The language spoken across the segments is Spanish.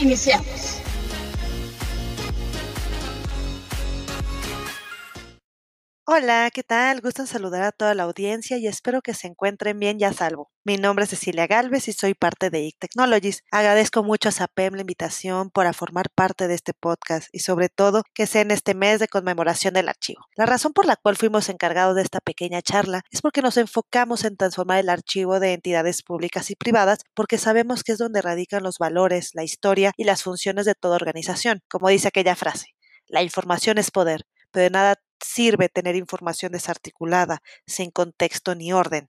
Iniciamos. Hola, ¿qué tal? Gusto saludar a toda la audiencia y espero que se encuentren bien y a salvo. Mi nombre es Cecilia Galvez y soy parte de IC Technologies. Agradezco mucho a SAPEM la invitación para formar parte de este podcast y sobre todo que sea en este mes de conmemoración del archivo. La razón por la cual fuimos encargados de esta pequeña charla es porque nos enfocamos en transformar el archivo de entidades públicas y privadas porque sabemos que es donde radican los valores, la historia y las funciones de toda organización. Como dice aquella frase, la información es poder, pero de nada sirve tener información desarticulada, sin contexto ni orden.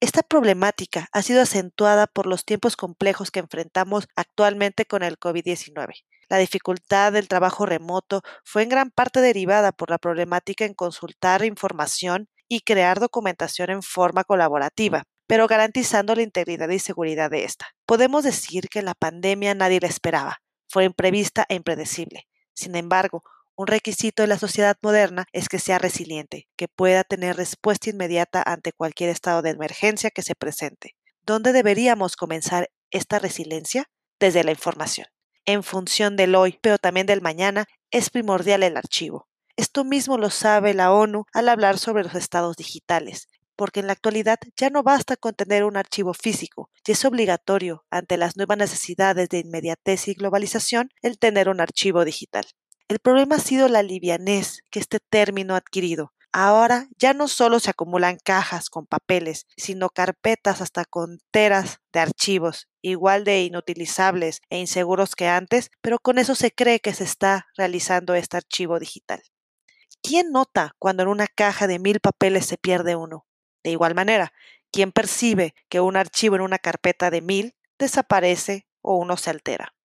Esta problemática ha sido acentuada por los tiempos complejos que enfrentamos actualmente con el COVID-19. La dificultad del trabajo remoto fue en gran parte derivada por la problemática en consultar información y crear documentación en forma colaborativa, pero garantizando la integridad y seguridad de esta. Podemos decir que la pandemia nadie la esperaba, fue imprevista e impredecible. Sin embargo, un requisito de la sociedad moderna es que sea resiliente, que pueda tener respuesta inmediata ante cualquier estado de emergencia que se presente. ¿Dónde deberíamos comenzar esta resiliencia? Desde la información. En función del hoy, pero también del mañana, es primordial el archivo. Esto mismo lo sabe la ONU al hablar sobre los estados digitales, porque en la actualidad ya no basta con tener un archivo físico, y es obligatorio, ante las nuevas necesidades de inmediatez y globalización, el tener un archivo digital. El problema ha sido la livianez que este término ha adquirido. Ahora ya no solo se acumulan cajas con papeles, sino carpetas hasta con teras de archivos, igual de inutilizables e inseguros que antes, pero con eso se cree que se está realizando este archivo digital. ¿Quién nota cuando en una caja de mil papeles se pierde uno? De igual manera, ¿quién percibe que un archivo en una carpeta de mil desaparece o uno se altera?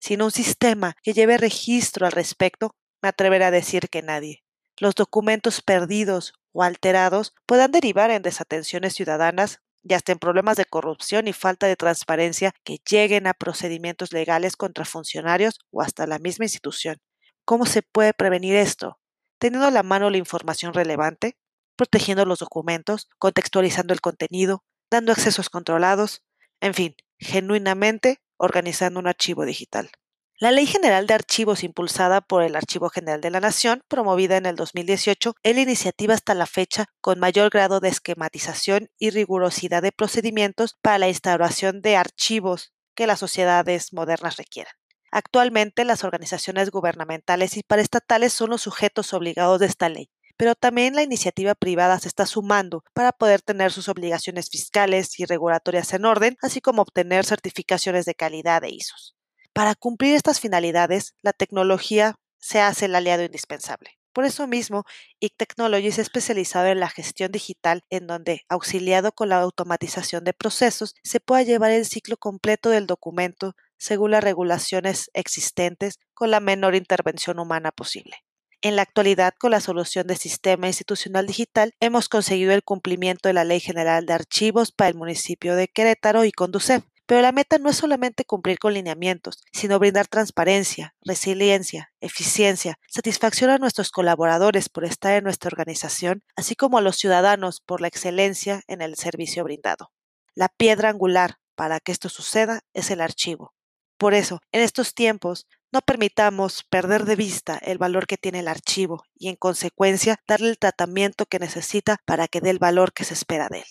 Sin un sistema que lleve registro al respecto, me atreveré a decir que nadie. Los documentos perdidos o alterados puedan derivar en desatenciones ciudadanas y hasta en problemas de corrupción y falta de transparencia que lleguen a procedimientos legales contra funcionarios o hasta la misma institución. ¿Cómo se puede prevenir esto? Teniendo a la mano la información relevante, protegiendo los documentos, contextualizando el contenido, dando accesos controlados, en fin, genuinamente organizando un archivo digital. La Ley General de Archivos impulsada por el Archivo General de la Nación, promovida en el 2018, es la iniciativa hasta la fecha con mayor grado de esquematización y rigurosidad de procedimientos para la instauración de archivos que las sociedades modernas requieran. Actualmente las organizaciones gubernamentales y paraestatales son los sujetos obligados de esta ley, pero también la iniciativa privada se está sumando para poder tener sus obligaciones fiscales y regulatorias en orden, así como obtener certificaciones de calidad de ISOs. Para cumplir estas finalidades, la tecnología se hace el aliado indispensable. Por eso mismo, IC es especializado en la gestión digital, en donde, auxiliado con la automatización de procesos, se pueda llevar el ciclo completo del documento según las regulaciones existentes con la menor intervención humana posible. En la actualidad, con la solución de Sistema Institucional Digital, hemos conseguido el cumplimiento de la Ley General de Archivos para el municipio de Querétaro y Conducef. Pero la meta no es solamente cumplir con lineamientos, sino brindar transparencia, resiliencia, eficiencia, satisfacción a nuestros colaboradores por estar en nuestra organización, así como a los ciudadanos por la excelencia en el servicio brindado. La piedra angular para que esto suceda es el archivo. Por eso, en estos tiempos, no permitamos perder de vista el valor que tiene el archivo y, en consecuencia, darle el tratamiento que necesita para que dé el valor que se espera de él.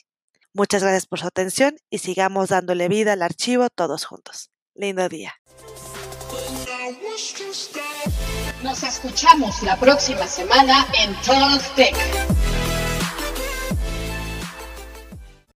Muchas gracias por su atención y sigamos dándole vida al archivo todos juntos. Lindo día. Nos escuchamos la próxima semana en Talk Tech.